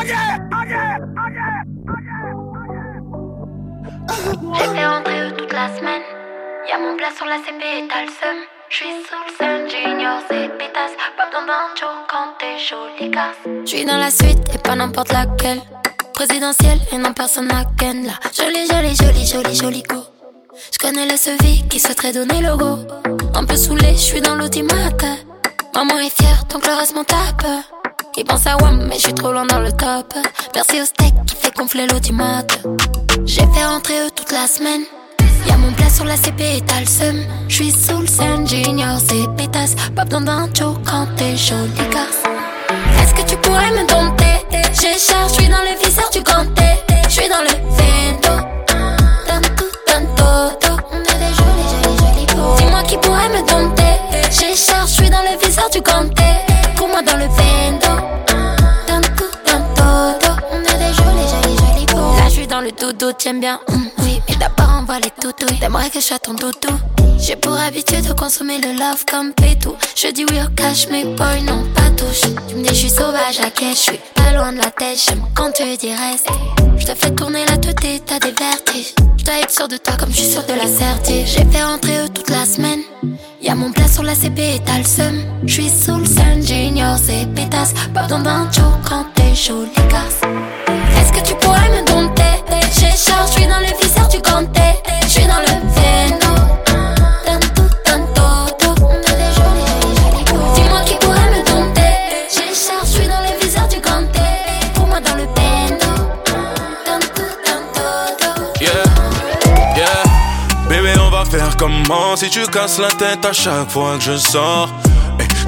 J'ai fait rentrer eux toute la semaine? Y'a mon plat sur la CP et t'as le seum. J'suis sous le sun, junior, c'est pétasse. Pas besoin d'un quand t'es jolie casse. J'suis dans la suite et pas n'importe laquelle. Présidentielle et non personne n'a ken là. Jolie, jolie, jolie, jolie, jolie go. J'connais le SEVI qui souhaiterait donner le go. Un peu saoulé, j'suis dans l'automate. Maman est fière, donc le reste m'en tape. Il pense à WAM, mais j'suis trop loin dans le top. Merci au steak qui fait gonfler l'automate. J'ai fait rentrer eux toute la semaine. Y'a mon plat sur la CP et t'as le seum. J'suis sous le scène, junior, c'est pétasse. Pas besoin d'un quand t'es joli casse. Est-ce que tu pourrais me dompter? J'ai charge, j'suis dans le viseur du ganté. J'suis dans le vento. Tanto, tanto, On a des jolis, jolis, jolis. Dis-moi qui pourrait me dompter. J'ai charge, j'suis dans le viseur du ganté. Pour moi dans le vento. Le dodo, t'aimes bien. hum, oui, mais d'abord on les toutous. T'aimerais que je sois ton doudou? J'ai pour habitude de consommer le love comme pétou. Je dis oui au cash, mais boy, non, pas touche. Tu me dis, je suis sauvage à quai, je suis pas loin de la tête. J'aime quand tu dis reste. Je te fais tourner la tête et t'as des vertiges. Je dois être sûr de toi comme je suis sûr de la certitude. J'ai fait rentrer eux toute la semaine. Y'a mon plat sur la CP et t'as le seum. J'suis sous le sun, junior, c'est pétasse. Pas besoin d'un joke quand t'es les gars. Est-ce que tu pourrais me dompter? J'ai charge, j'suis dans le viseur du ganté. J'suis dans le véno. Tanto, tanto, go. Dis-moi qui pourrait me dompter. J'ai charge, j'suis dans le viseur du ganté. Pour moi dans le véno. Tanto, tanto. Yeah, yeah. Bébé, on va faire comment si tu casses la tête à chaque fois que je sors?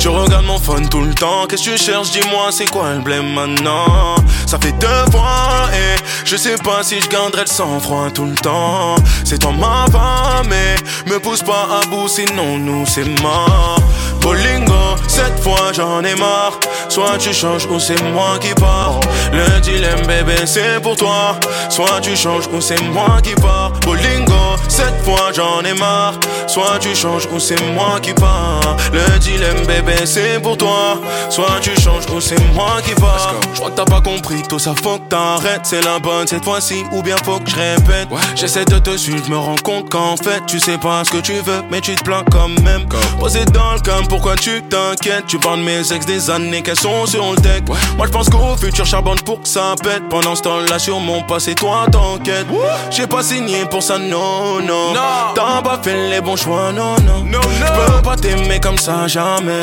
Eh, tu regardes mon phone tout le temps, qu'est-ce que tu cherches, dis-moi, c'est quoi le blême maintenant? Ça fait deux fois et je sais pas si je garderai le sang-froid tout le temps. C'est toi ma femme, mais me pousse pas à bout, sinon nous c'est mort. Bolingo, cette fois j'en ai marre Soit tu changes ou c'est moi qui pars. Le dilemme bébé c'est pour toi. Soit tu changes ou c'est moi qui pars. Bolingo, cette fois j'en ai marre. Soit tu changes ou c'est moi qui pars. Le dilemme bébé c'est pour toi. Soit tu changes ou c'est moi qui pars. Je crois que t'as pas compris tout ça faut que t'arrêtes. C'est la bonne cette fois-ci ou bien faut que je répète. J'essaie de te suivre, me rends compte qu'en fait Tu sais pas ce que tu veux mais tu te plains quand même. Posé dans le cam, pourquoi tu t'inquiètes? Tu parles de mes ex des années qu'elles sont sur le deck. Moi je pense qu'au futur charbonne pour que ça pète. Pendant ce temps-là sur mon passé toi t'enquêtes J'ai pas signé pour ça non non. T'as pas fait les bons choix non non. Je peux pas t'aimer comme ça jamais.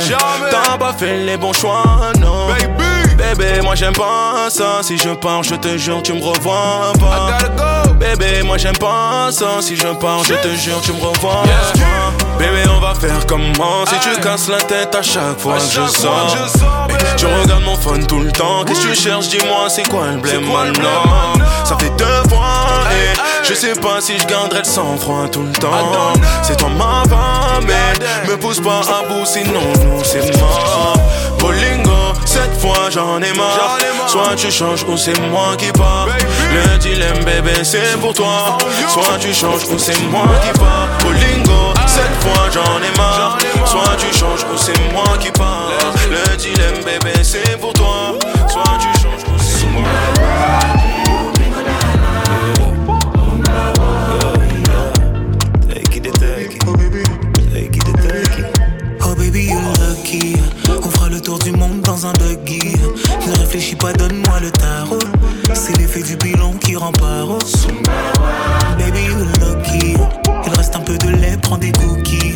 T'as pas fait les bons choix non. Bébé moi j'aime pas ça. Si je pars je te jure tu me revois pas Bébé moi j'aime pas ça. Si je pars je te jure tu me revois Bébé on va faire comment Si tu casses la tête à chaque fois que je sors. Tu regardes mon phone tout le temps. Qu'est-ce que tu cherches? Dis-moi c'est quoi le blême maintenant Ça fait deux fois et je sais pas si je garderai le sang-froid tout le temps. C'est toi ma femme mais me pousse pas à bout sinon nous c'est mort. Bolingo, cette fois j'en ai marre. Soit tu changes ou c'est moi qui pars. Le dilemme bébé c'est pour toi. Soit tu changes ou c'est moi qui pars. Bolingo, cette fois j'en ai marre. Soit tu changes ou c'est moi qui pars. Le dilemme bébé c'est pour toi dans un. Ne réfléchis pas, donne-moi le tarot. C'est l'effet du bilan qui rend paro. Baby, you're lucky. Il reste un peu de lait, prends des cookies.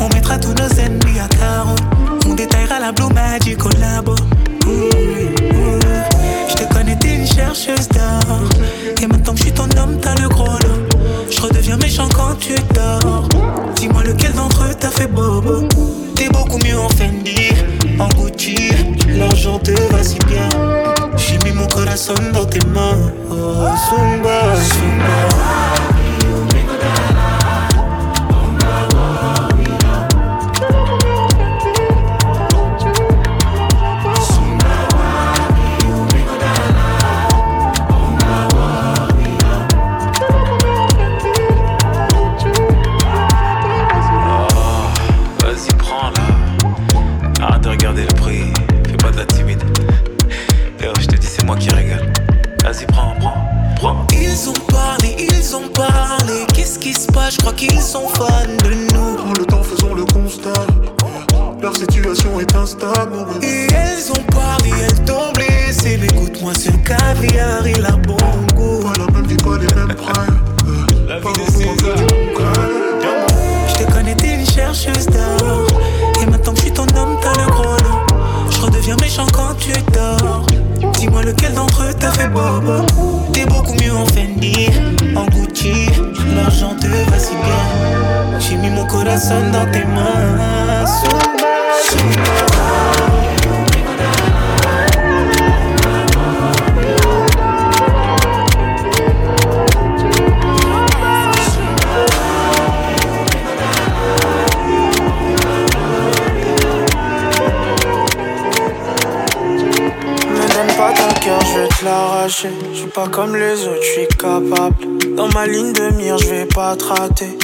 On mettra tous nos ennemis à carreau. On détaillera la Blue Magic au labo. Je te connais, t'es une chercheuse d'or. Et maintenant que je suis ton homme, t'as le gros lot. Je redeviens méchant quand tu dors. Dis-moi lequel d'entre eux t'a fait bobo. T'es beaucoup mieux en Fendi, en Gucci. L'argent te va si bien. J'ai mis mon corazon dans tes mains. Oh, Zumba. Je vais pas te rater.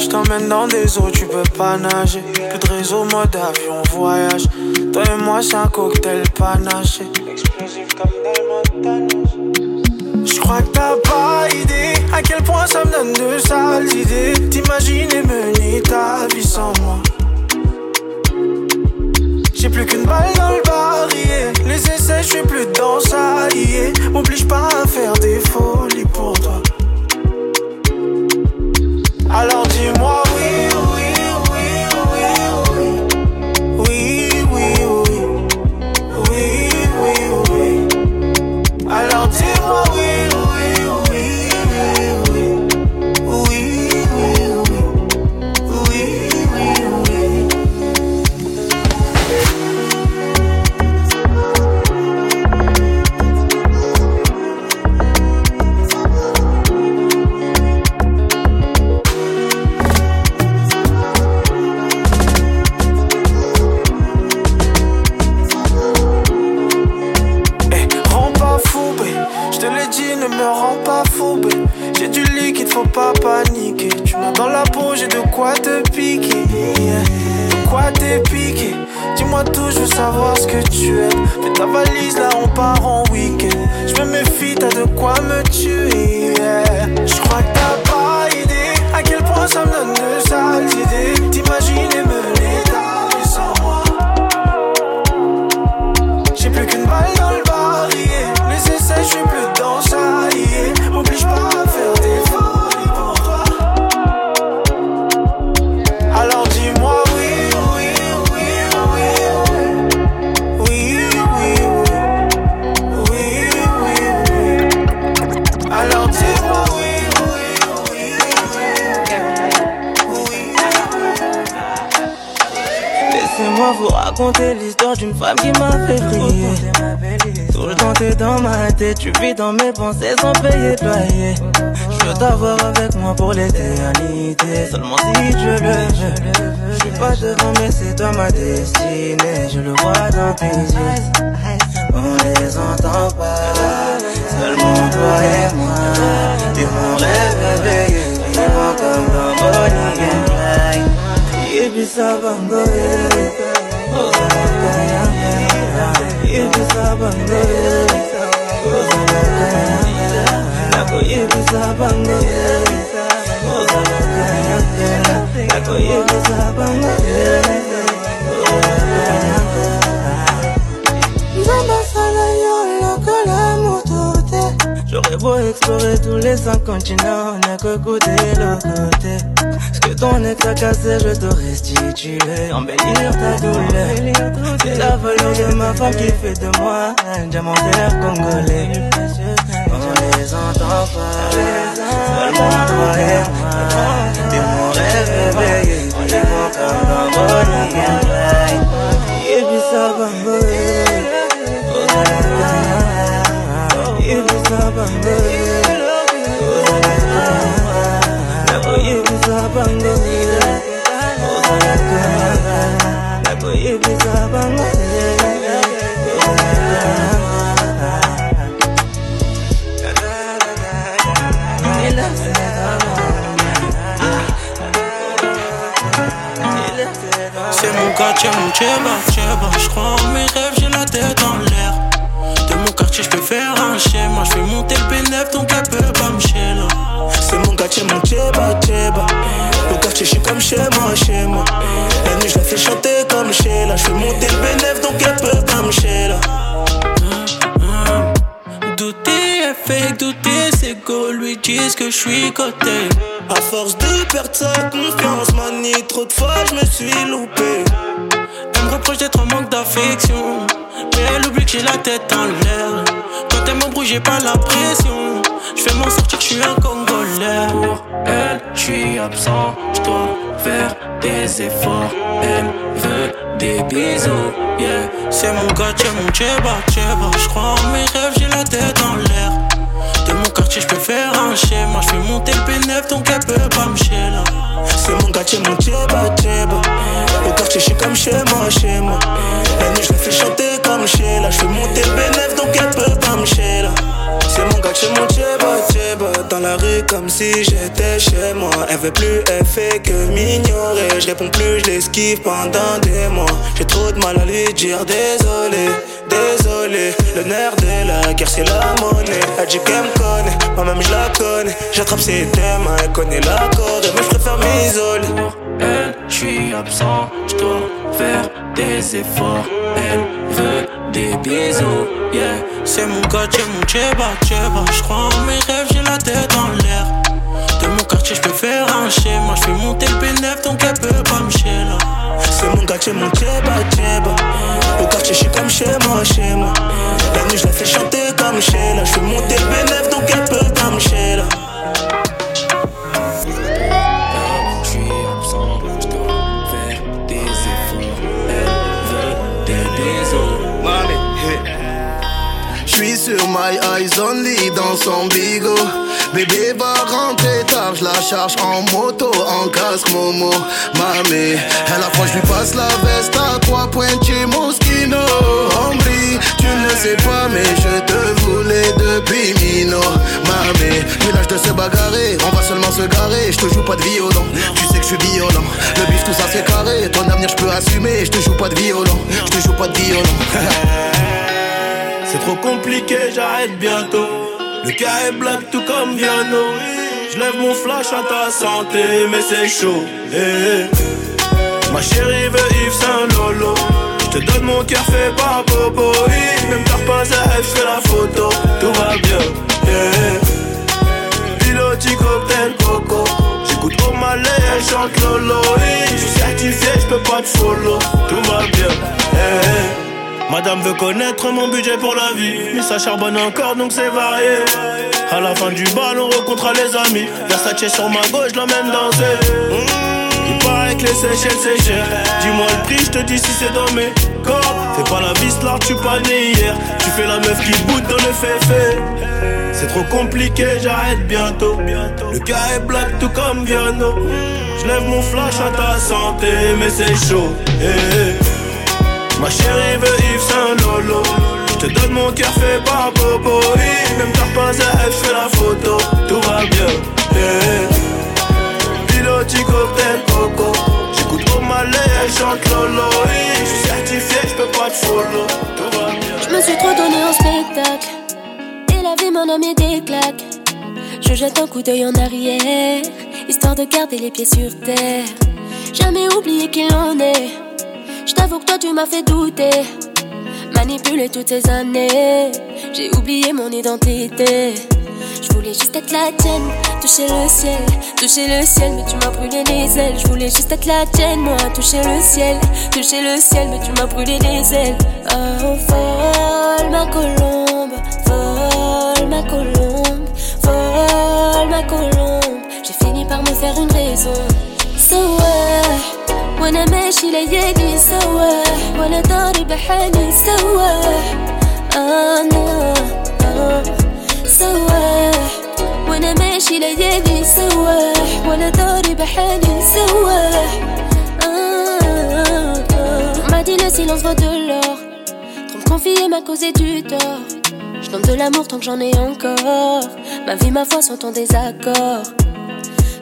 Je t'emmène dans des eaux, tu peux pas nager. Plus de réseau, mode avion, voyage. Toi et moi, c'est un cocktail panaché. Explosif comme Je crois que t'as pas idée à quel point ça me donne de sales idées. T'imagines mener ta vie sans moi. J'ai plus qu'une balle dans le barillet. Les essais, je suis plus dans ça. M'oblige pas à faire des folies pour toi. Dis-moi tout, je veux savoir ce que tu aimes. Fais ta valise, là on part en week-end. Je me méfie, t'as de quoi me tuer. Dans mes pensées sans payer de loyer. Je veux t'avoir avec moi pour l'éternité, seulement si je le veux. Je suis pas devant mais c'est toi ma destinée, je le vois dans tes yeux. On les entend pas, seulement toi et moi. T'es mon rêve réveillé, vivant comme dans Bonnie eh. Yanga. Ibiza bango, nakoyebisa bango. Ozalaka nakoyebisa bango. Beau explorer tous les cinq continents, n'a que côté le côté. Ce que ton ex a cassé, je te restituer, embellir ta douleur. C'est la valeur de ma femme qui fait de moi un diamant vert congolais. On les entend parler, seulement toi et moi. T'es mon rêve éveillé, vivant comme dans Bonnie and Clyde. Ibiza Bango, Ozalaka Ibiza C'est mon quartier, mon tchèba, tchèba. Je crois en mes rêves, j'ai la tête en l'air. De mon quartier, je peux faire schéma. Je fais monter le P9, donc elle peut pas me chier là. quartier, mon tcheba, tcheba. Au quartier, je suis comme chez moi, chez moi. La nuit, je la fais chanter comme Sheila. Je fais monter le bénéf, donc elle peut comme Sheila. Douter est fake, douter c'est go, lui disent que je suis coté. À force de perdre sa confiance, manie, trop de fois je me suis loupé. Elle me reproche d'être en manque d'affection, mais elle oublie que j'ai la tête en l'air. Quand elle m'embrouille, j'ai pas la pression. Je fais m'en sortir, je suis un Congolais. Pour elle, je suis absent, je dois faire des efforts. Elle veut des bisous, yeah. C'est mon quartier, mon tcheba, tcheba. Je crois en mes rêves, j'ai la tête en l'air. Mon quartier, je peux faire un schéma. Je monter le P9, donc elle peut pas me là. C'est mon quartier, mon tcheba, tcheba. Au quartier, je suis comme chez moi, chez moi. La nuit, je fais chanter comme Sheila. Je fais monter le bénéf, donc elle peut pas me là. C'est mon quartier, mon. Dans la rue, comme si j'étais chez moi. Elle veut plus, elle fait que m'ignorer. Je plus, je l'esquive pendant des mois. J'ai trop de mal à lui dire désolé, désolé. Le nerf de la guerre, c'est la monnaie. Elle dit qu'elle moi-même je la connais. J'attrape ses thèmes, elle connaît la corde, mais je préfère m'isoler. Pour elle, je suis absent, je dois faire des efforts. Elle veut des bisous, yeah. C'est mon quartier, mon tcheba, tcheba. Je crois en mes rêves, j'ai la tête en l'air. Mon quartier, je peux faire un schéma. Je fais monter le P9, donc elle peut pas me là. C'est mon quartier, mon tcheba, tcheba. Au quartier, je suis comme chez moi, chez moi. La nuit, je la fais chanter comme Sheila. Je fais monter le bénéf, donc elle peut pas me là. Je suis absent, je dois faire des efforts. Elle veut des bisous. J'suis sur my eyes only dans son bigot. Bébé va rentrer tard, je la charge en moto, en casque Momo. Mamé, elle a froid, je lui passe la veste à trois points chez Moschino. Hombre, tu ne sais pas, mais je te voulais depuis Mino. Mamé, plus l'âge de se bagarrer, on va seulement se garer. Je te joue pas de violon, tu sais que je suis violent. Le bif, tout ça c'est carré, ton avenir je peux assumer. Je te joue pas de violon, je te joue pas de violon. C'est trop compliqué, j'arrête bientôt. Le cas est black tout comme Viano. Je lève mon flash à ta santé, mais c'est chaud. eh, eh. Ma chérie veut Yves Saint Lolo. Je te donne mon cœur fait par Bobo. Même t'as pas à elle, fais la photo. Tout va bien. eh. Piloti cocktail coco. J'écoute au malais, elle chante Lolo. Je suis certifié, je peux pas te follow. Tout va bien. Eh, eh. Madame veut connaître mon budget pour la vie. Mais ça charbonne encore donc c'est varié. À la fin du bal, on rencontre les amis. Versace sur ma gauche, l'emmène danser. Mmh, il paraît que les Seychelles c'est cher. Dis-moi le prix, je te dis si c'est dans mes corps. Fais pas la vis là, tu pas né hier. Tu fais la meuf qui boute dans le féfé. C'est trop compliqué, j'arrête bientôt. Le cas est black tout comme Viano. Je lève mon flash à ta santé, mais c'est chaud. eh, eh. Ma chérie veut Yves Saint Lolo Je te donne mon cœur fait par Bobo. Même t'as pas à elle, fais la photo Tout va bien yeah. Piloti cocktail coco J'écoute au malais, elle chante Lolo. Je suis certifié, je peux pas te follow Tout va bien Je me suis trop donné en spectacle. Et la vie m'en a mis des claques. Je jette un coup d'œil en arrière, histoire de garder les pieds sur terre. Jamais oublié qu'il en est. Je t'avoue que toi tu m'as fait douter. Manipulé toutes ces années. J'ai oublié mon identité. Je voulais juste être la tienne, toucher le ciel, toucher le ciel, mais tu m'as brûlé les ailes. Je voulais juste être la tienne, moi, toucher le ciel, toucher le ciel, mais tu m'as brûlé les ailes. Oh, folle ma colombe, folle ma colombe, folle ma colombe. J'ai fini par me faire une raison. So what? وانا ماشي ليالي سوا وانا داري بحالي سوا انا آه سوا وانا ماشي ليالي سوا وانا داري بحالي سوا آه آه. m'a dit le silence vaut de l'or Trop me confier m'a causé du tort Je donne de l'amour tant que j'en ai encore Ma vie, ma foi sont en désaccord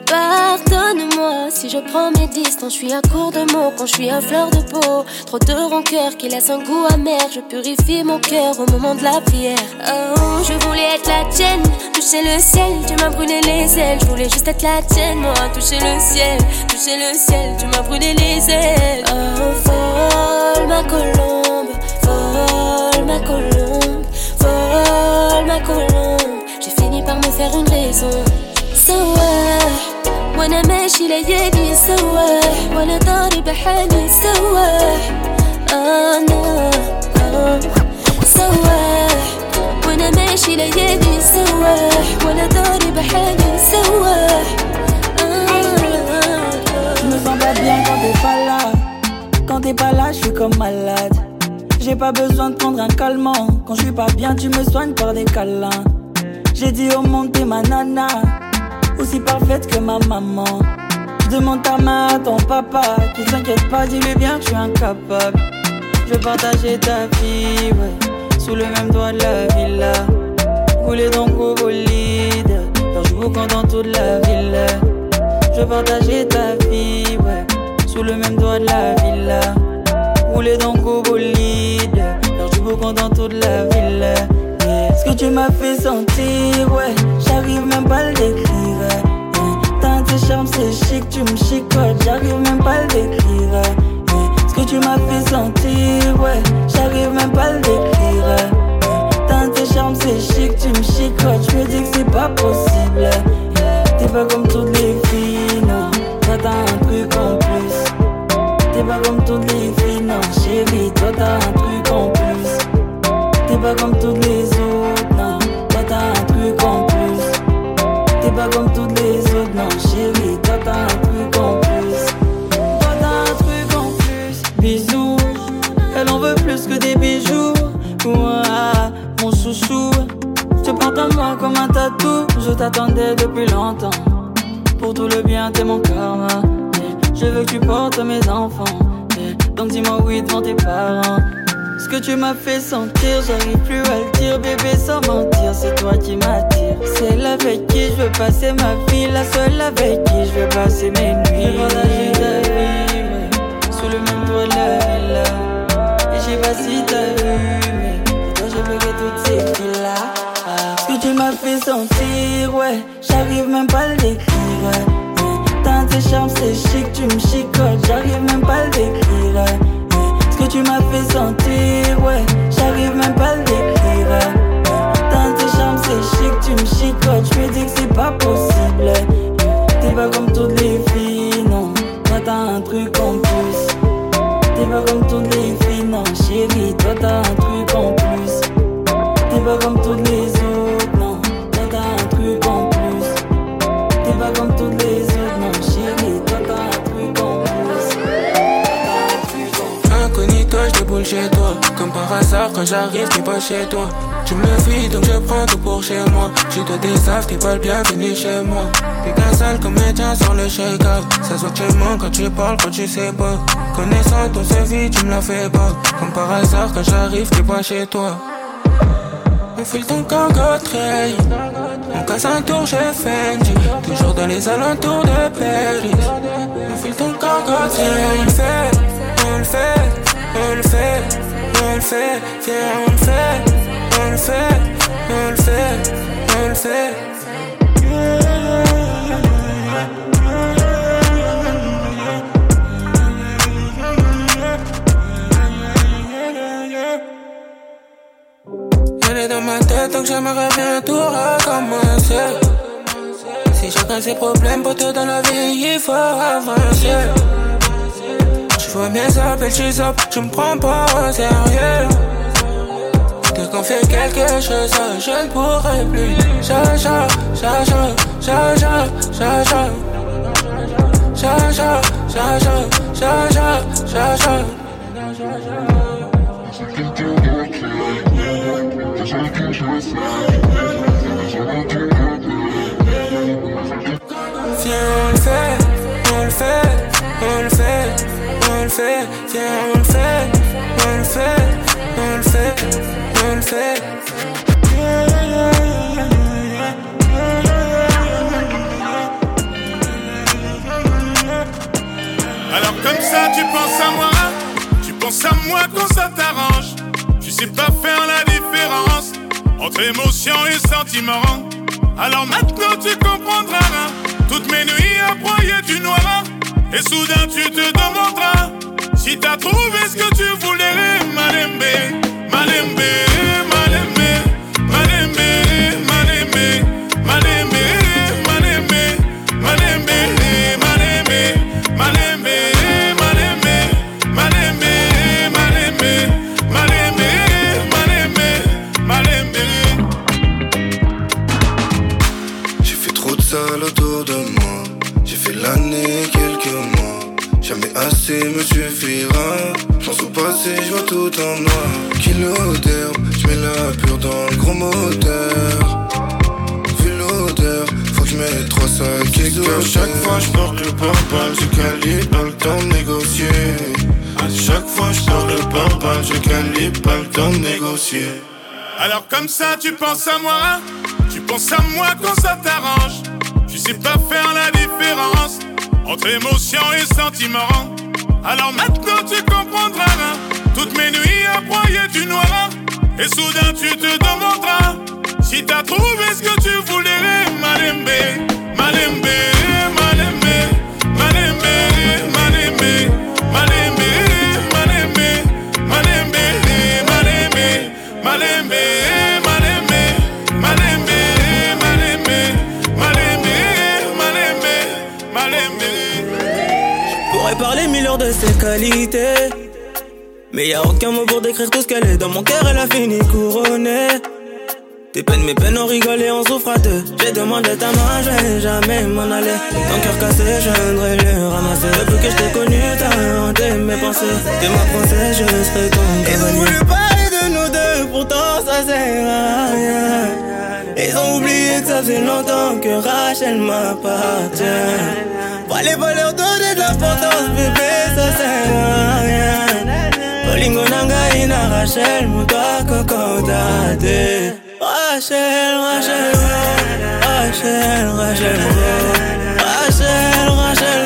Pardonne-moi si je prends mes distances, je suis à court de mots quand je suis à fleur de peau. Trop de rancœur qui laisse un goût amer, je purifie mon cœur au moment de la prière. Oh, je voulais être la tienne, toucher le ciel, tu m'as brûlé les ailes. Je voulais juste être la tienne, moi, toucher le ciel, toucher le ciel, tu m'as brûlé les ailes. Oh, vol ma colombe, vol ma colombe, vol ma colombe. J'ai fini par me faire une raison So, وانا ماشي ليالي سوا وانا طاري بحالي سوا انا سوا وانا ماشي ليالي سوا وانا طاري بحالي سوا Je me sens pas bien quand t'es pas là. Quand t'es pas là, je suis comme malade. J'ai pas besoin de prendre un calmant. Quand je suis pas bien, tu me soignes par des câlins. J'ai dit au monde, t'es ma nana. Aussi parfaite que ma maman. Je demande ta main à ton papa. Qui s'inquiète pas, dis-lui bien que je suis incapable. Je veux partager ta vie, ouais. Sous le même toit de la villa. Rouler dans le bolide. Faire du boucan dans toute la ville. Je veux partager ta vie, ouais. Sous le même toit de la villa. Rouler dans le bolide. Faire du boucan dans toute la ville. Yeah. Ce que tu m'as fait sentir, ouais. J'arrive même pas à le décrire. Tes charmes, c'est chic, tu me chicotes. J'arrive même pas à le décrire. Ce que tu m'as fait sentir, ouais. J'arrive même pas à le décrire. tes charmes, c'est chic, tu me chicotes. Je me dis que c'est pas possible. T'es pas comme toutes les filles, non. Toi t'as un truc en plus. T'es pas comme toutes les filles, non, chérie. Toi t'as un truc en plus. T'es pas comme toutes les tu m'as fait sentir, j'arrive plus à le dire, bébé, sans mentir. C'est toi qui m'attire. Celle avec qui je veux passer ma vie, la seule avec qui je veux passer mes nuits. Je partager ta vie, ouais, sous le même toit de la villa. Et je sais pas si t'as vu, mais toi je ferai toutes ces filles-là. Ah. Ce que tu m'as fait sentir, ouais, j'arrive même pas à le décrire. ouais. T'as tes charmes, c'est chic, tu me chicotes, j'arrive même pas à le décrire. ouais. Tu m'as fait sentir, ouais, j'arrive même pas à le décrire. T'as tes charmes, c'est chic, tu me chicotes, je me dis que c'est pas possible. T'es pas comme toutes les filles, non, toi t'as un truc en plus. T'es pas comme toutes les filles, non, chérie, toi t'as un truc Comme par hasard, quand j'arrive, t'es pas chez toi. Tu me fuis, donc je prends tout pour chez moi. Tu te désafres, t'es pas le bienvenu chez moi. T'es qu'un sale comédien sans le shake-up. Ça se voit que tu mens quand tu parles, quand tu sais pas. Connaissant ton vie, tu me la fais pas. Comme par hasard, quand j'arrive, t'es pas chez toi. On file ton cargo trail On casse un tour chez Fendi Toujours dans les alentours de Paris On file ton cargo trail On le fait, on le fait, on le fait On le fait, viens on le fait On le fait, on le fait, on le fait. Elle est dans ma tête donc j'aimerais bien tout recommencer. Si chacun ses problèmes pour toi dans la vie il faut avancer Tu vois bien ça belle tu me prends pas au sérieux Dès qu'on fait quelque chose je ne pourrai plus Chacha, chacha, chacha, chacha Chacha, chacha, chacha, chacha Viens, on le fait, on le fait, on le fait, on le fait, viens, le fait, on le fait, on le fait, on le fait. Alors comme ça tu penses à moi, tu penses à moi quand ça t'arrange. Tu sais pas faire la différence entre émotion et sentiment. Alors maintenant tu comprendras hein. toutes mes nuits à broyer du noir. Hein. Et soudain tu te demanderas si t'as trouvé ce que tu voulais, Malembe, Malembe, Malembe, Malembe, Malembe, Malembe. Assez me suffira. J'en sous passé, je vois tout en noir. Kilo d'herbe, je mets la pure dans le gros moteur. Vu l'odeur, faut que je mette trois sacs À chaque fois, je porte le pare je calibre, pas le temps de négocier. À chaque fois, je porte le pare je calibre, pas le temps de négocier. Alors comme ça, tu penses à moi, tu penses à moi quand ça t'arrange? Tu sais pas faire la différence entre émotion et sentiment. Alors maintenant tu comprendras toutes mes nuits à broyer du noir. Et soudain tu te demanderas si t'as trouvé ce que tu voulais, Malembe, Malembe, Malembe, décrire tout ce qu'elle est. Dans mon cœur, elle a fini couronnée. Tes peines, mes peines, on rigole et on souffre à deux. J'ai demandé ta main, je vais jamais m'en aller. Ton cœur cassé, je viendrai le ramasser. Depuis que je t'ai connu, t'as hanté mes pensées. T'es ma princesse, je serai ton Ils ont voulu parler de nous deux, pourtant ça sert à rien. Ils ont oublié que ça fait longtemps que Rachel m'appartient. Pas les valeurs donner de l'importance, bébé, ça sert à rien. Bolingo nanga ina Rachel, muta koko date. Rachel, Rachel, Rachel, Rachel, Rachel, Rachel, Rachel,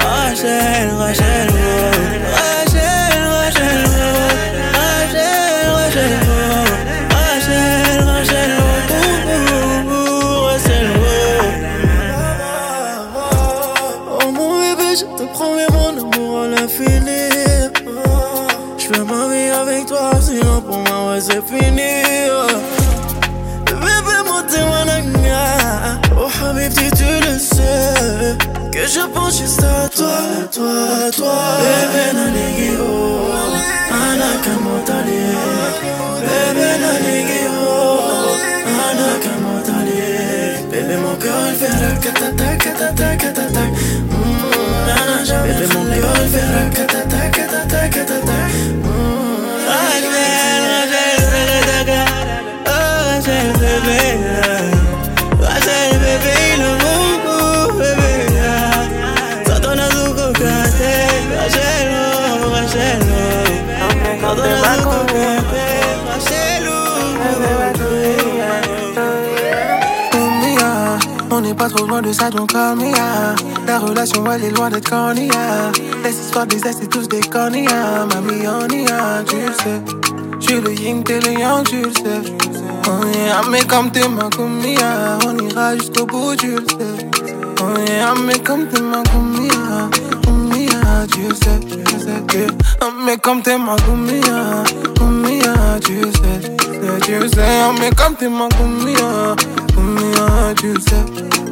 Rachel, Rachel, وزفنية بيبي موتي tu le sais Que je pense juste à toi, toi, toi Bébé na nigio Ana kamotali Bébé na nigio Ana kamotali Bébé mon cœur il fera catatac, catatac, catatac Bébé mon cœur il fera catatac pas trop loin de ça, donc me La relation, elle est loin d'être corny, Les histoires des c'est tous des corny, Mamie, on y a, tu le sais. J'suis le yin, t'es le yang, tu le sais. Oh yeah, mais comme t'es ma comia, on ira jusqu'au bout, tu le sais. Oh yeah, mais comme t'es ma comia, comia, tu le sais, tu le sais. Oh, mais comme t'es ma comia, comia, tu le sais, tu le sais. Oh, mais comme t'es ma comia, comia, tu le sais.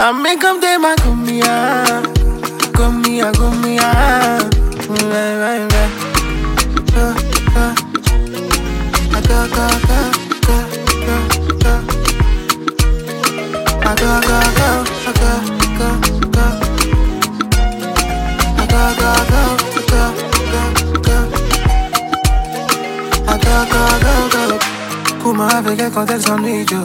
I make them them a come here, come go, avec elle quand elle s'ennuie, Joe?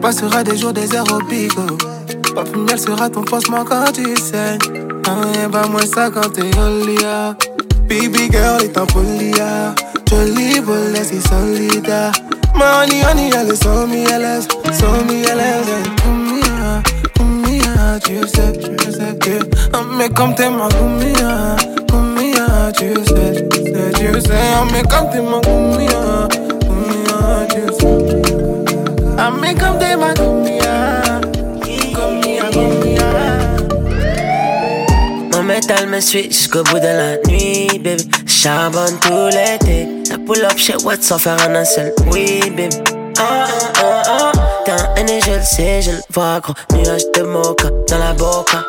Passera des jours, des heures au. Pop elle sera ton pansement quand tu saignes. Ah, pas moins ça quand t'es au lia. Baby girl est en polia. Jolie boule, c'est solide. Money, honey, elle est so me, elle est, so me, elle est. Combien, tu sais, tu sais que. Mais comme t'es ma combien, combien, tu sais, tu sais. Ah, mais comme t'es ma combien, combien, tu sais. Mais comme t'es ma combien, métal me suit jusqu'au bout de la nuit, baby. Charbonne tout l'été. La pull up chez Watts sans faire un seul oui, baby. Ah, ah, ah, un N je le sais, je le vois, gros. Nuage de mocha dans la boca.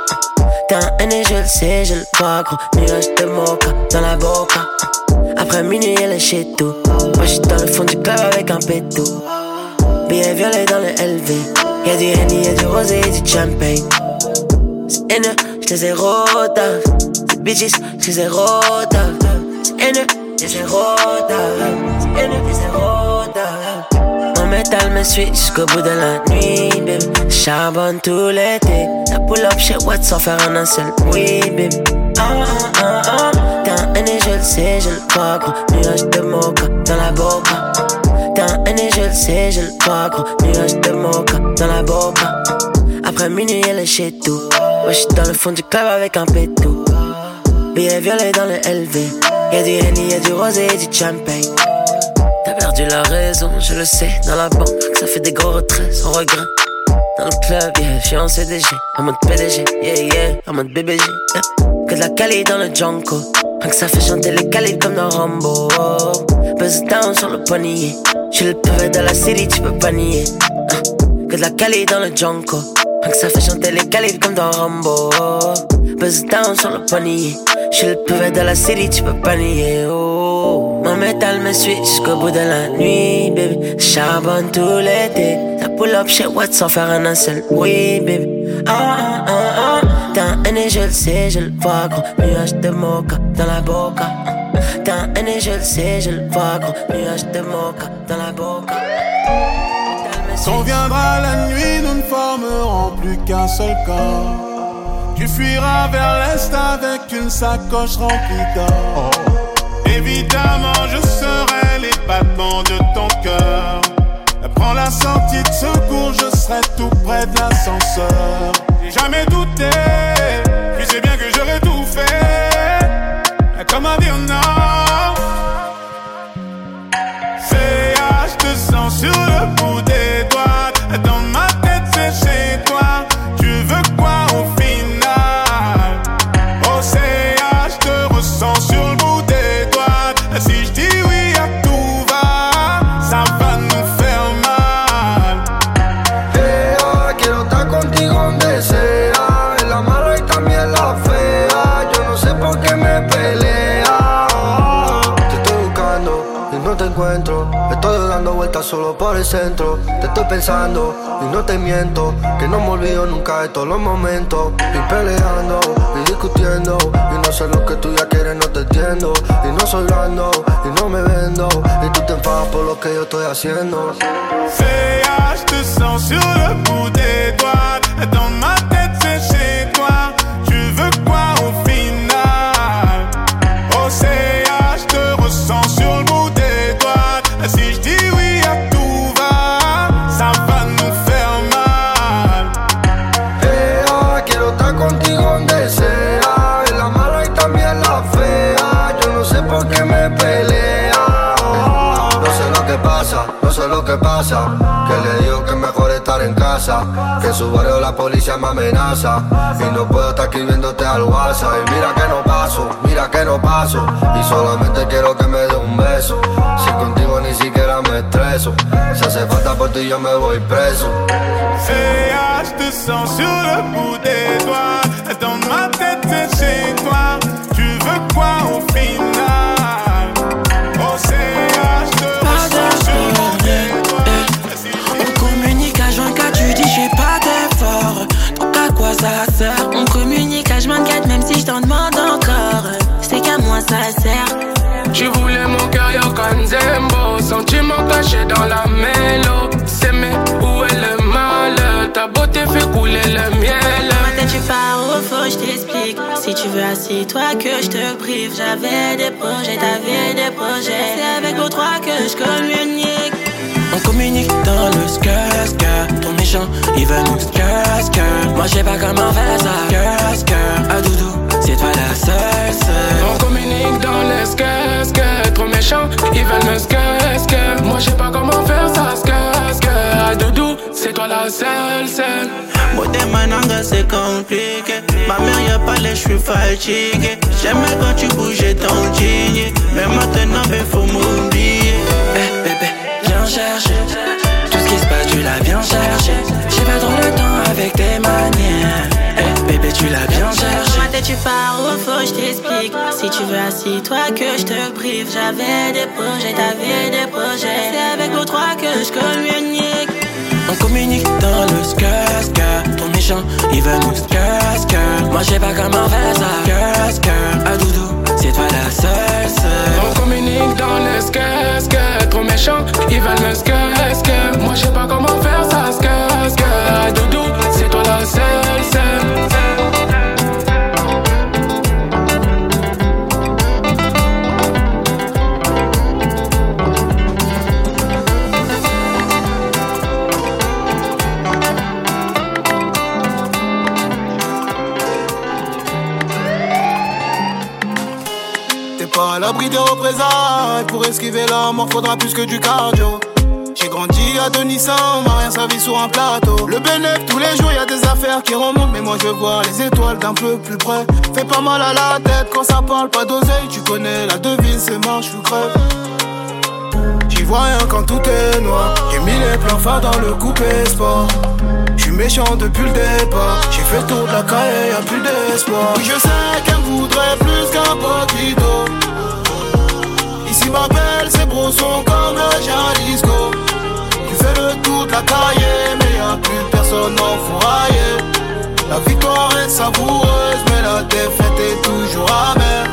T'es un N je le sais, je le vois, gros. Nuage de mocha dans la boca. Après minuit, elle est chez tout. Moi, j'suis dans le fond du club avec un pétou. Billet violet dans le LV. Y'a du Henny, y'a du rosé, du champagne. C'est Ai rodave. C'est bitches, ai rodave. C'est N, ai rodave. C'est N, j'les ai rodave. Mon métal me suit jusqu'au bout de la nuit, baby. Charbonne tout l'été. La pull up chez Watt sans faire un seul oui, baby. Ah, ah, ah. T'es un N je le sais, je le vois, gros. Nuage de mocha dans la boca. T'es un N je le sais, je le vois, gros. Nuage de mocha dans la boca. Après minuit, elle est chez tout. Moi, j'suis dans le fond du club avec un pétou. Billet violet dans le LV. Y'a du Henny, y'a du rosé et du champagne. T'as perdu la raison, je le sais, dans la banque, ça fait des gros retraits sans regret. Dans le club, yeah, j'suis en CDG, en mode PDG, yeah, yeah, en mode BBG. Que de la cali dans le Junko, rien que ça fait chanter les calibres comme dans Rambo. Buzz down sur le poignet, j'suis le pavé de la city, tu peux pas nier. Ah, Que de la cali dans le Junko, ça fait chanter les calibres comme dans Rambo. Buzz down sur le poignet, j'suis le pavé de la city, tu peux pas nier. Oh. Métal me suit jusqu'au bout de la nuit, baby. Charbonne tout l'été. Ça pull up chez Watt sans faire un seul oui, baby. Ah, ah, ah, ah. T'es un et je le sais, je le vois, gros. Nuage de mocha dans la boca. T'es un et je le sais, je le vois, gros. Nuage de mocha dans la boca. Quand viendra la nuit, nous ne formerons plus qu'un seul corps. Tu fuiras vers l'est avec une sacoche remplie d'or. Évidemment, je serai les battements de ton cœur. Prends la sortie de secours, je serai tout près de l'ascenseur. Jamais douté, tu sais bien que j'aurais tout fait. Comment dire non? C'est ah, je te sens sur le bout solo por el centro. Te estoy pensando y no te miento. Que no me olvido nunca de todos los momentos. Y peleando y discutiendo. Y no sé lo que tú ya quieres, no te entiendo. Y no soy blando y no me vendo. Y tú te enfadas por lo que yo estoy haciendo. Te sens sur le bout des doigts. Que en su barrio la policía me amenaza. Y no puedo estar escribiéndote al WhatsApp. Y mira que no paso, mira que no paso. Y solamente quiero que me dé un beso. Si contigo ni siquiera me estreso. Si hace falta por ti yo me voy preso. Ah, je te sur le bout des doigts. Dans ma. Sentiment caché dans la mélo. C'est mais où est le mal Ta beauté fait couler le miel. Maintenant tu pars au faux, je t'explique. Si tu veux, assis-toi que je te prive. J'avais des projets, t'avais des projets. C'est avec vos trois que je communique. On communique dans le skr Ton méchant, il veut nous skr Moi j'ai pas comment faire ça. Skr, à doudou, c'est toi la seule seule. On communique dans méchants, ils veulent me skate, Moi, je sais pas comment faire ça, À doudou, c'est toi la seule, seule. Beauté mananga, c'est compliqué. Ma mère, y'a pas les cheveux fatigués. J'aimais quand tu bougeais ton jean. Mais maintenant, ben, faut m'oublier. Eh, bébé, viens chercher. Tout ce qui se passe, tu l'as bien cherché. J'ai pas trop le temps avec tes manières. Eh, bébé, tu l'as bien Moi, tu pars au faut, je t'explique. Si tu veux, assis-toi que je te prive. J'avais des projets, t'avais des projets. C'est avec nous trois que je communique. On communique dans le ska Ton méchant, il veut nous ska Moi, j'ai pas comment faire ça. Ska à doudou, c'est toi la seule, seule. On communique dans le ska Ton méchant, il veut nous ska Moi, j'ai pas comment faire ça. Ska à doudou, c'est toi la seule. Pour esquiver la mort, faudra plus que du cardio. J'ai grandi à Denissan, on m'a rien servi sur un plateau. Le bénéfice, tous les jours, y a des affaires qui remontent. Mais moi, je vois les étoiles d'un peu plus près. Fais pas mal à la tête quand ça parle pas d'oseille. Tu connais la devise, c'est mort, je crève. J'y vois rien quand tout est noir. J'ai mis les plans phares dans le coupé sport. J'suis méchant depuis le départ. J'ai fait le tour de la caille, y'a plus d'espoir. Oui, je sais qu'elle voudrait plus qu'un poquito. Ces sont comme le Jalisco. Tu fais le tour de la caille, mais y'a plus personne en fourrailler. La victoire est savoureuse, mais la défaite est toujours amère.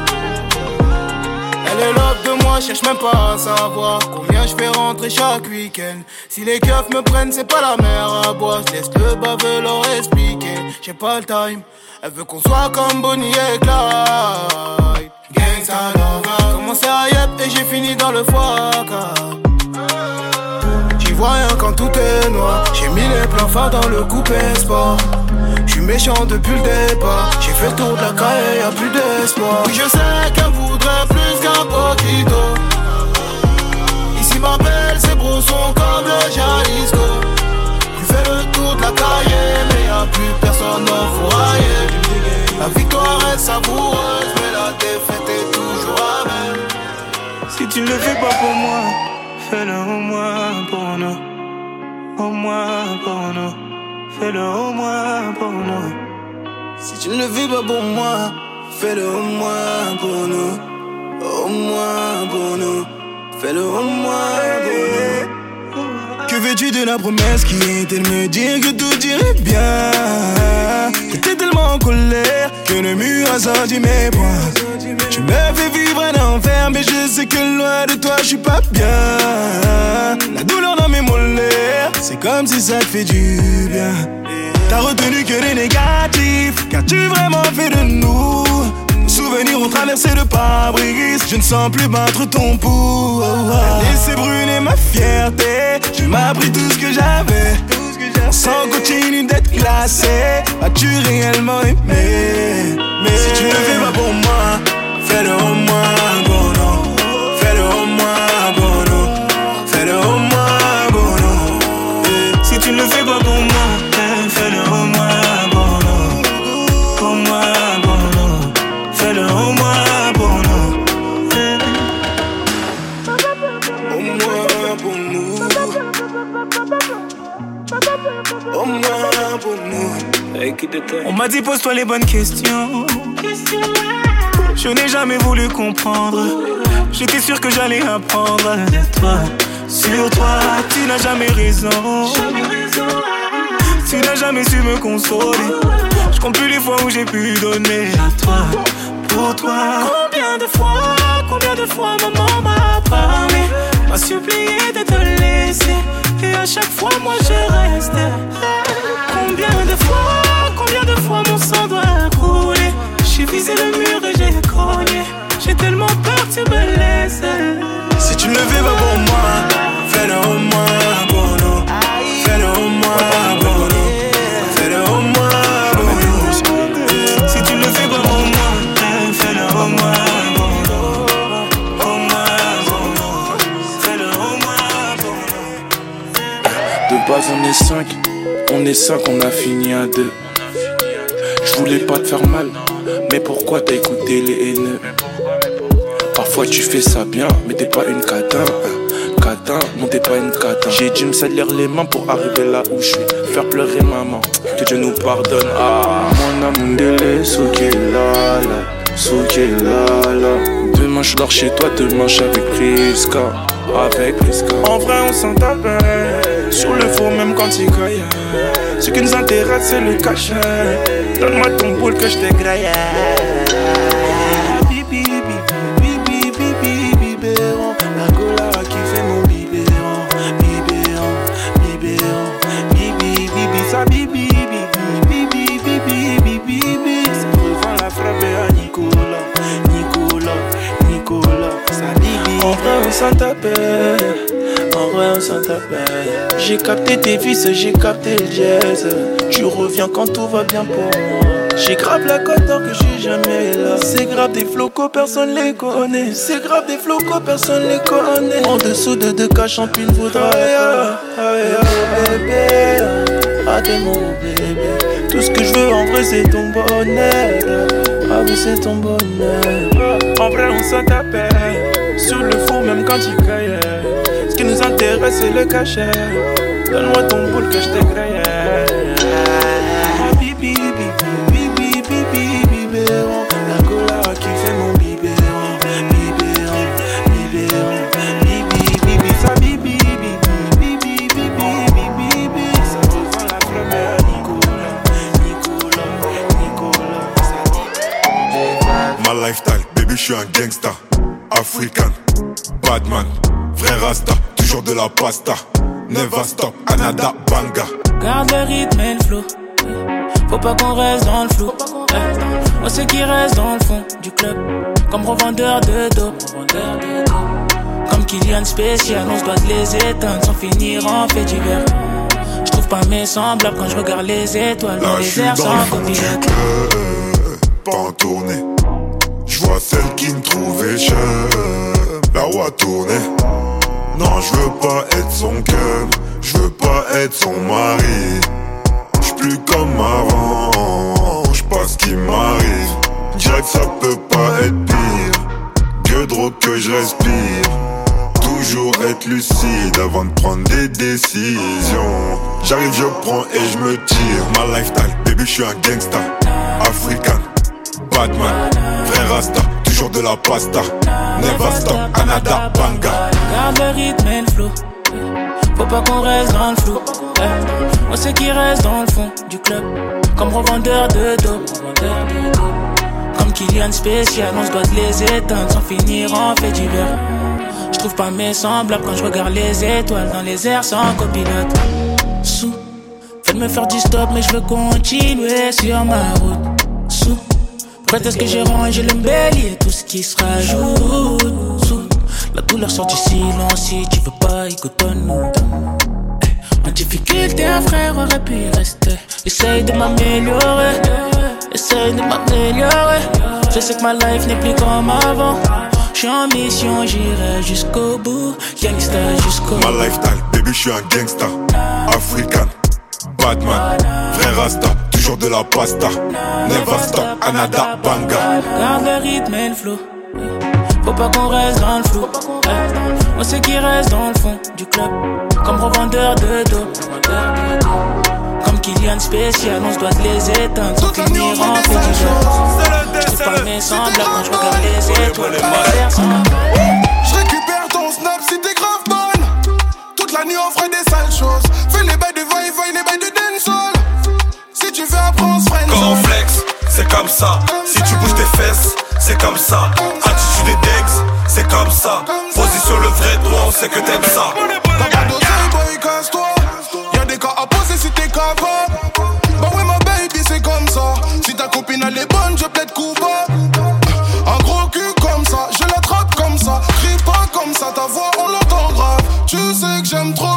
Elle est l'offre de moi, cherche même pas à savoir combien je fais rentrer chaque week-end. Si les keufs me prennent, c'est pas la mer à boire. Je laisse le baveux leur expliquer. J'ai pas le time. Elle veut qu'on soit comme Bonnie et Clyde. Gangsta. Commencé à yep et j'ai fini dans le foie J'y vois rien quand tout est noir. J'ai mis les plans phares dans le coupé sport. J'suis méchant depuis le départ. J'ai fait le tour de la caille, y'a plus d'espoir. Oui, je sais qu'elle voudrait plus qu'un poquito. Ici ma belle, ces sont comme le Jalisco. Personne en foyer. La victoire est savoureuse, mais la défaite est toujours amère. Si tu ne le fais pas pour moi, fais-le au moins pour nous. Au moins pour nous. Fais-le au moins pour nous. Si tu ne le fais pas pour moi, fais-le au moins pour nous. Au moins pour nous. Fais-le au moins pour nous. Que veux-tu de la promesse qui était de me dire que tout irait bien. J'étais tellement en colère que le mur a sorti mes poings. Tu me fais vivre un enfer mais je sais que loin de toi je suis pas bien. La douleur dans mes molaires c'est comme si ça te fait du bien. T'as retenu que les négatifs Qu'as-tu vraiment fait de nous souvenirs ont traversé le pare-brise. Je ne sens plus battre ton pouls Laissez brûler ma fierté. Tu m'as pris tout ce que j'avais. Sans continue d'être classé. As-tu réellement aimé? M'a pose-toi les bonnes questions. Je n'ai jamais voulu comprendre. J'étais sûr que j'allais apprendre. Toi Sur toi, tu n'as jamais raison. Tu n'as jamais su me consoler. Je compte plus les fois où j'ai pu donner. À toi Pour toi. Combien de fois, combien de fois maman m'a parlé M'a supplié de te laisser. Et à chaque fois moi je restais. Combien de fois, Combien de fois mon sang doit couler. J'ai visé le mur et j'ai cogné. J'ai tellement peur que tu me laisses. Si tu me veux pas pour moi. Fais-le au moins pour nous Fais-le au moins Fais-le au moins Si tu le fais pas pour moi. Fais-le au moins De base on est cinq, on est cinq, on a fini à deux. Je voulais pas te faire mal, mais pourquoi t'as écouté les haineux? Parfois tu fais ça bien, mais t'es pas une catin. Catin, non t'es pas une catin. J'ai dû me salir les mains pour arriver là où je suis. Faire pleurer maman, que Dieu nous pardonne. Ah, mon de là, là. Demain je dors chez toi, demain avec Priska. Avec Priska. En vrai on s'en tape sur le faux même quand il caille. Ce qui nous intéresse c'est le cachet. Donne-moi ton boule que je t'égraille. s'en J'ai capté tes vis, j'ai capté le jazz. Tu reviens quand tout va bien pour moi. J'ai grave la cote que je suis jamais là. C'est grave des flocos, personne les connaît. C'est grave des flocos, personne les connaît. En dessous de deux cas, champine voudra. Ah, ah, bébé. Mon bébé. Tout ce que je veux en vrai, c'est ton bonheur. Ah, oui, c'est ton bonheur. En vrai, on s'en sur le four même quand il caille. Ce qui nous intéresse c'est le cachet. Donne-moi ton boule que je t'égraille. Bibi, bibi, bibi, bibi. La qui fait mon lifestyle, baby, je suis un gangsta. African, Badman, toujours de la pasta. Never stop, Anada Banga. Garde le rythme et le flow. Faut pas qu'on reste dans le flou. On sait qui reste dans le fond du club. Comme revendeur de dos. Comme Kylian spécial, on se doit les éteindre sans finir en fait divers. Je trouve pas mes semblables quand je regarde les étoiles dans les airs sans copilote. Pas en tournée je vois celle qui me trouvait cher. La roue a tourné. Non, je veux pas être son cœur. Je veux pas être son mari. Je plus comme avant. Je ce qui m'arrive. Que ça peut pas être pire. Que drogue que je respire. Toujours être lucide avant de prendre des décisions. J'arrive, je prends et je me tire. Ma lifestyle, baby, je suis un gangsta. African, Batman Rasta, de la pasta. Never stop, Anada Banga. Garde le rythme et le flow. Faut pas qu'on reste dans le flou. On sait qui reste dans le fond du club. Comme revendeur de dos. Comme Kylian spécial, on se doit les éteindre sans finir en fait divers. Je trouve pas mes semblables quand je regarde les étoiles dans les airs sans copilote. Sous, faites me faire du stop, mais je veux continuer sur ma route. Sous, est-ce que j'ai rangé le bélier, tout ce qui se rajoute. La douleur sort du silence, si tu veux pas, écoute-nous. En difficulté, un frère aurait pu rester. Essaye de m'améliorer, essaye de m'améliorer. Je sais que ma life n'est plus comme avant. J'suis en mission, j'irai jusqu'au bout. Gangsta jusqu'au bout. Ma lifestyle, baby, j'suis un gangsta. African, Batman, frère Rasta toujours de la pasta. Never stop, Anada Banga. Garde le rythme et le flow. Faut pas qu'on reste dans le flou. On sait qui reste dans le fond du club. Comme revendeur de dos. Comme Kylian spécial, on se doit les éteindre sans finir en fait Je trouve pas mes semblables quand je regarde les étoiles. Je récupère ton snap si t'es grave bonne. Toute la nuit on ferait des sales choses. Fais les bails de va-et-va, les bails c'est comme ça. Si tu bouges tes fesses, c'est comme ça. Attitude et dex, c'est comme ça. Position le vrai toi, on sait que t'aimes ça. T'as pas d'oseille, boy, casse-toi. Y'a des cas à poser si t'es capable. Bah ouais, ma baby, c'est comme ça. Si ta copine elle est bonne, je peut-être coupable. Un gros cul comme ça, je l'attrape comme ça. Crie pas comme ça, ta voix on l'entend grave. Tu sais que j'aime trop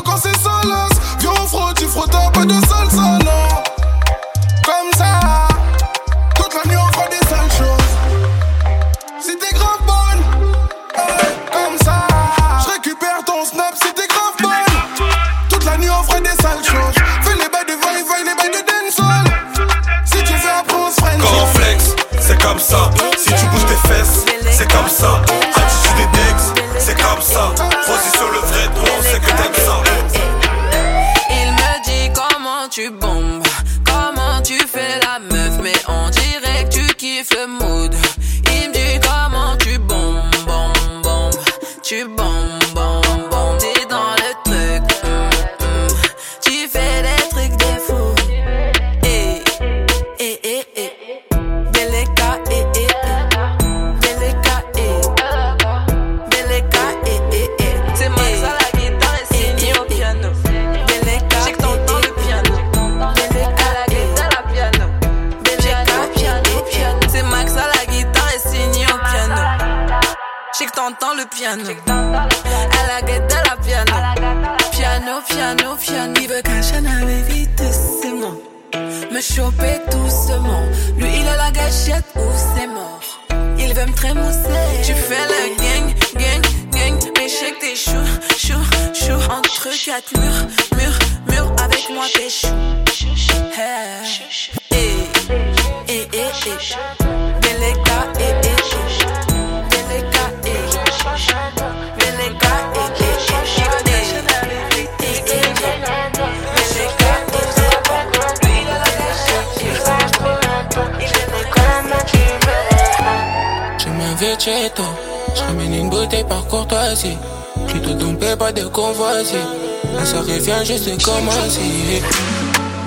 juste commencer.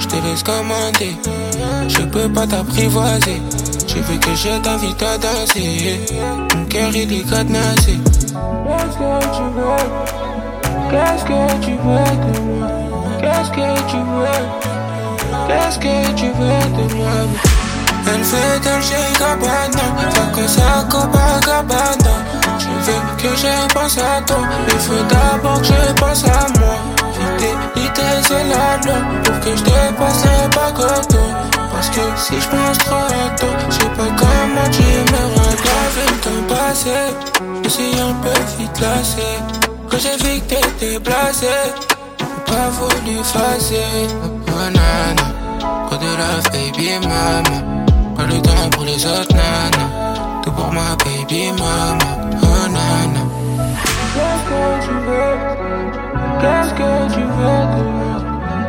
Je te laisse commander, je peux pas t'apprivoiser. Tu veux que je t'invite à danser. Mon cœur il est cadenassé. Qu'est-ce que tu veux? Qu'est-ce que tu veux de moi? Qu'est-ce que tu veux? Qu'est-ce que tu veux de moi? Elle fait shake à Faut que ça Copacabana Tu veux que je pense à toi. Il faut d'abord que je pense à moi. L'idée c'est la loi Pour que je dépasse pas que toi. Parce que si je pense trop à toi Je sais pas comment tu me le temps passé Je suis un peu vite lassé Quand j'ai vu que t'étais blasé. Pas voulu effacer Oh nana. Pas de love baby maman Pas le temps pour les autres nana. Tout pour ma baby maman Oh nana. Qu'est-ce que tu veux? Qu'est-ce que tu veux de moi?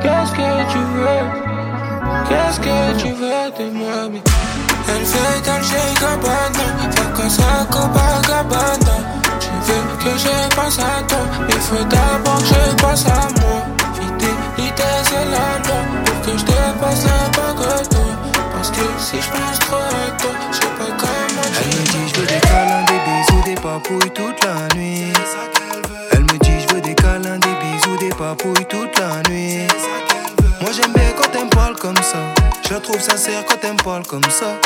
Qu'est-ce que tu veux? Qu'est-ce que tu veux de moi Elle fait un shake abandon Fait comme ça Copacabana Tu veux que je pense à toi? Il faut d'abord que je pense à moi La Pour que je te passe un pas que toi Parce que si je pense trop à toi Je sais pas comment Elle me dit je veux des câlins, des bisous, des papouilles toute la nuit papouille toute la nuit. Moi j'aime bien quand elle me parle comme ça. Je la trouve sincère quand elle me parle comme ça.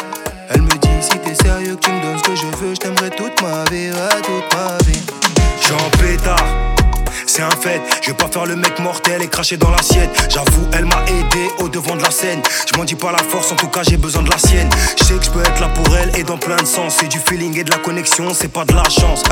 Elle me dit si t'es sérieux que tu me donnes ce que je veux, je t'aimerais toute ma vie, ouais, toute ma vie. J'suis en pétard c'est un fait. Je vais pas faire le mec mortel et cracher dans l'assiette. J'avoue, elle m'a aidé au devant de la scène. Je m'en dis pas la force, en tout cas j'ai besoin de la sienne. Je sais que je peux être là pour elle et dans plein de sens. C'est du feeling et de la connexion, c'est pas de la chance.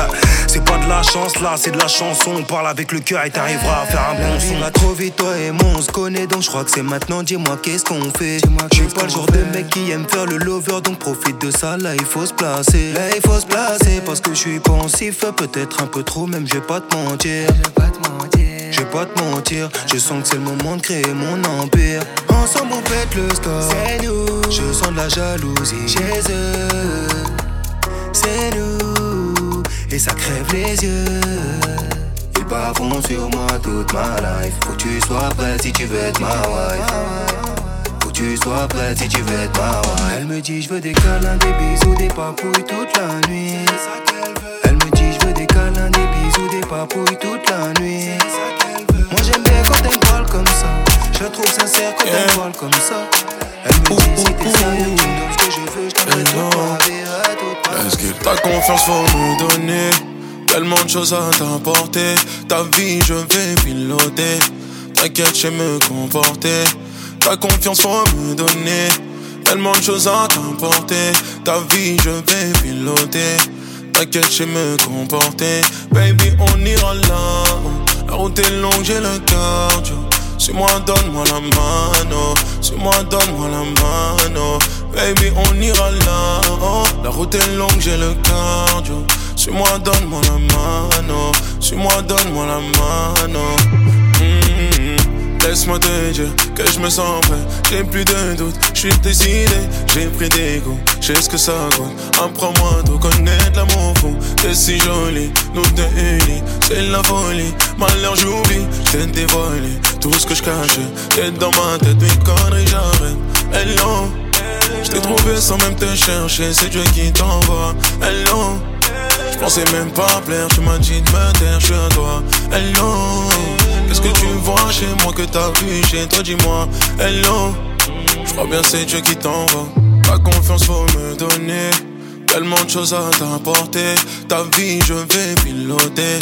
C'est pas de la chance là, c'est de la chanson. On parle avec le cœur et t'arriveras à faire un bon son. va trop vite, toi et moi on se connaît donc je crois que c'est maintenant. Dis-moi qu'est-ce qu'on fait? Je suis pas le genre de mec qui aime faire le lover donc profite de ça. Là il faut se placer. Là il faut se placer parce que je suis pensif, peut-être un peu trop, même je vais pas te mentir. Je vais pas te mentir, je sens que c'est le moment de créer mon empire. Ensemble on pète le score, c'est nous. Je sens de la jalousie chez eux, c'est nous. Et ça crève les yeux. Ils baveront sur moi toute ma life. Faut que tu sois prêt si tu veux être ma wife. Faut que tu sois prêt si tu veux être ma wife. Elle me dit je veux des câlins, des bisous, des papouilles toute la nuit. Elle me dit je veux des câlins, des bisous, des papouilles toute la nuit. Moi j'aime bien quand elle parle comme ça. Je la trouve sincère quand elle me parle comme ça. Elle me dit si t'es sérieux, tu me donnes ce que je veux, je t'aimerais tout Est-ce que ta confiance faut me donner Tellement de choses à t'apporter? Ta vie je vais piloter T'inquiète, je me comporter. Ta confiance faut me donner Tellement de choses à t'apporter. Ta vie je vais piloter T'inquiète, je me comporter Baby on ira là la route est longue, j'ai le cardio. Suis-moi, donne-moi la mano. Suis-moi, donne-moi la mano. Baby, on ira là. La route est longue, j'ai le cardio. Suis-moi, donne-moi la mano. Suis-moi, donne-moi la mano. Laisse-moi te dire que je me sens prêt. J'ai plus de doute, je suis décidé. J'ai pris des goûts, je ce que ça coûte. Apprends-moi de connaître l'amour fou. T'es si jolie, nous deux unis, c'est la folie. Malheur, j'oublie, t'es dévoilé. Tout ce que je t'es dans ma tête, une connerie, j'arrête. Hello, je t'ai trouvé sans même te chercher, c'est Dieu qui t'envoie. Hello. Je pensais même pas plaire, tu m'as dit de me taire, je suis à toi. Hello, qu'est-ce que tu vois chez moi que t'as vu chez toi, dis-moi. Hello, je crois bien c'est Dieu qui t'envoie. Ta confiance faut me donner. Tellement de choses à t'apporter. Ta vie, je vais piloter.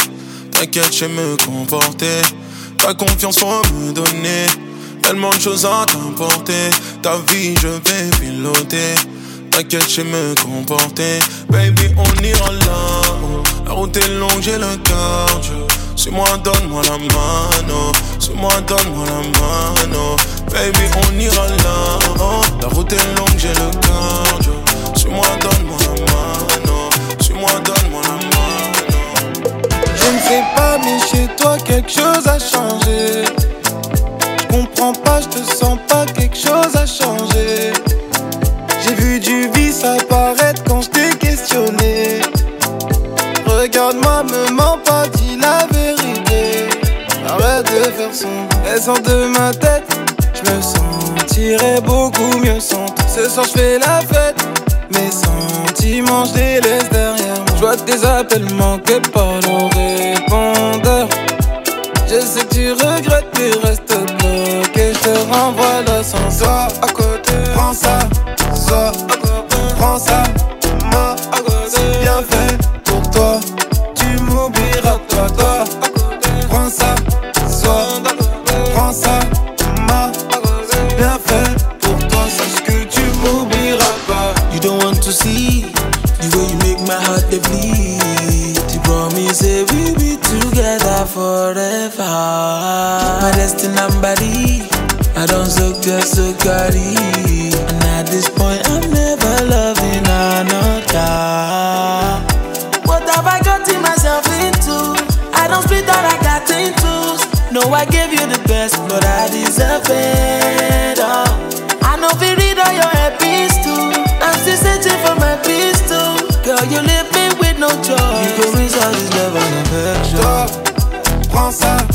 T'inquiète, je me comporter. Ta confiance faut me donner. Tellement de choses à t'apporter. Ta vie, je vais piloter. T'inquiète, je me comporter. Baby, on ira là. La route est longue, j'ai le cardio. Suis-moi, donne-moi la mano. Suis-moi, donne-moi la mano. Baby, on ira là. La route est longue, j'ai le cardio. Suis-moi, donne-moi la mano. Suis-moi, donne-moi la mano. Je ne sais pas, mais chez toi, quelque chose a changé. Je comprends pas, je te sens pas, quelque chose a changé. J'ai vu du vice apparaître quand je t'ai questionné. Regarde-moi, me mens pas, la vérité. Arrête de faire son. Elle de ma tête, je me sentirais beaucoup mieux sans toi. Ce soir, je fais la fête. Mes sentiments, je les laisse derrière. Je vois tes appels manquer par le répondeur. Je sais que tu regrettes, mais reste bloqué. Je te renvoie l'ascenseur à côté. Prends ça, sois prends ça. See the way you make my heart dey bleed. You promise say we be together forever. My destiny body, I don't suck just so carry. And at this point, I'm never loving another. What have I gotten myself into? I don't split all I got into. No, I gave you the best, but I deserve better. Toi,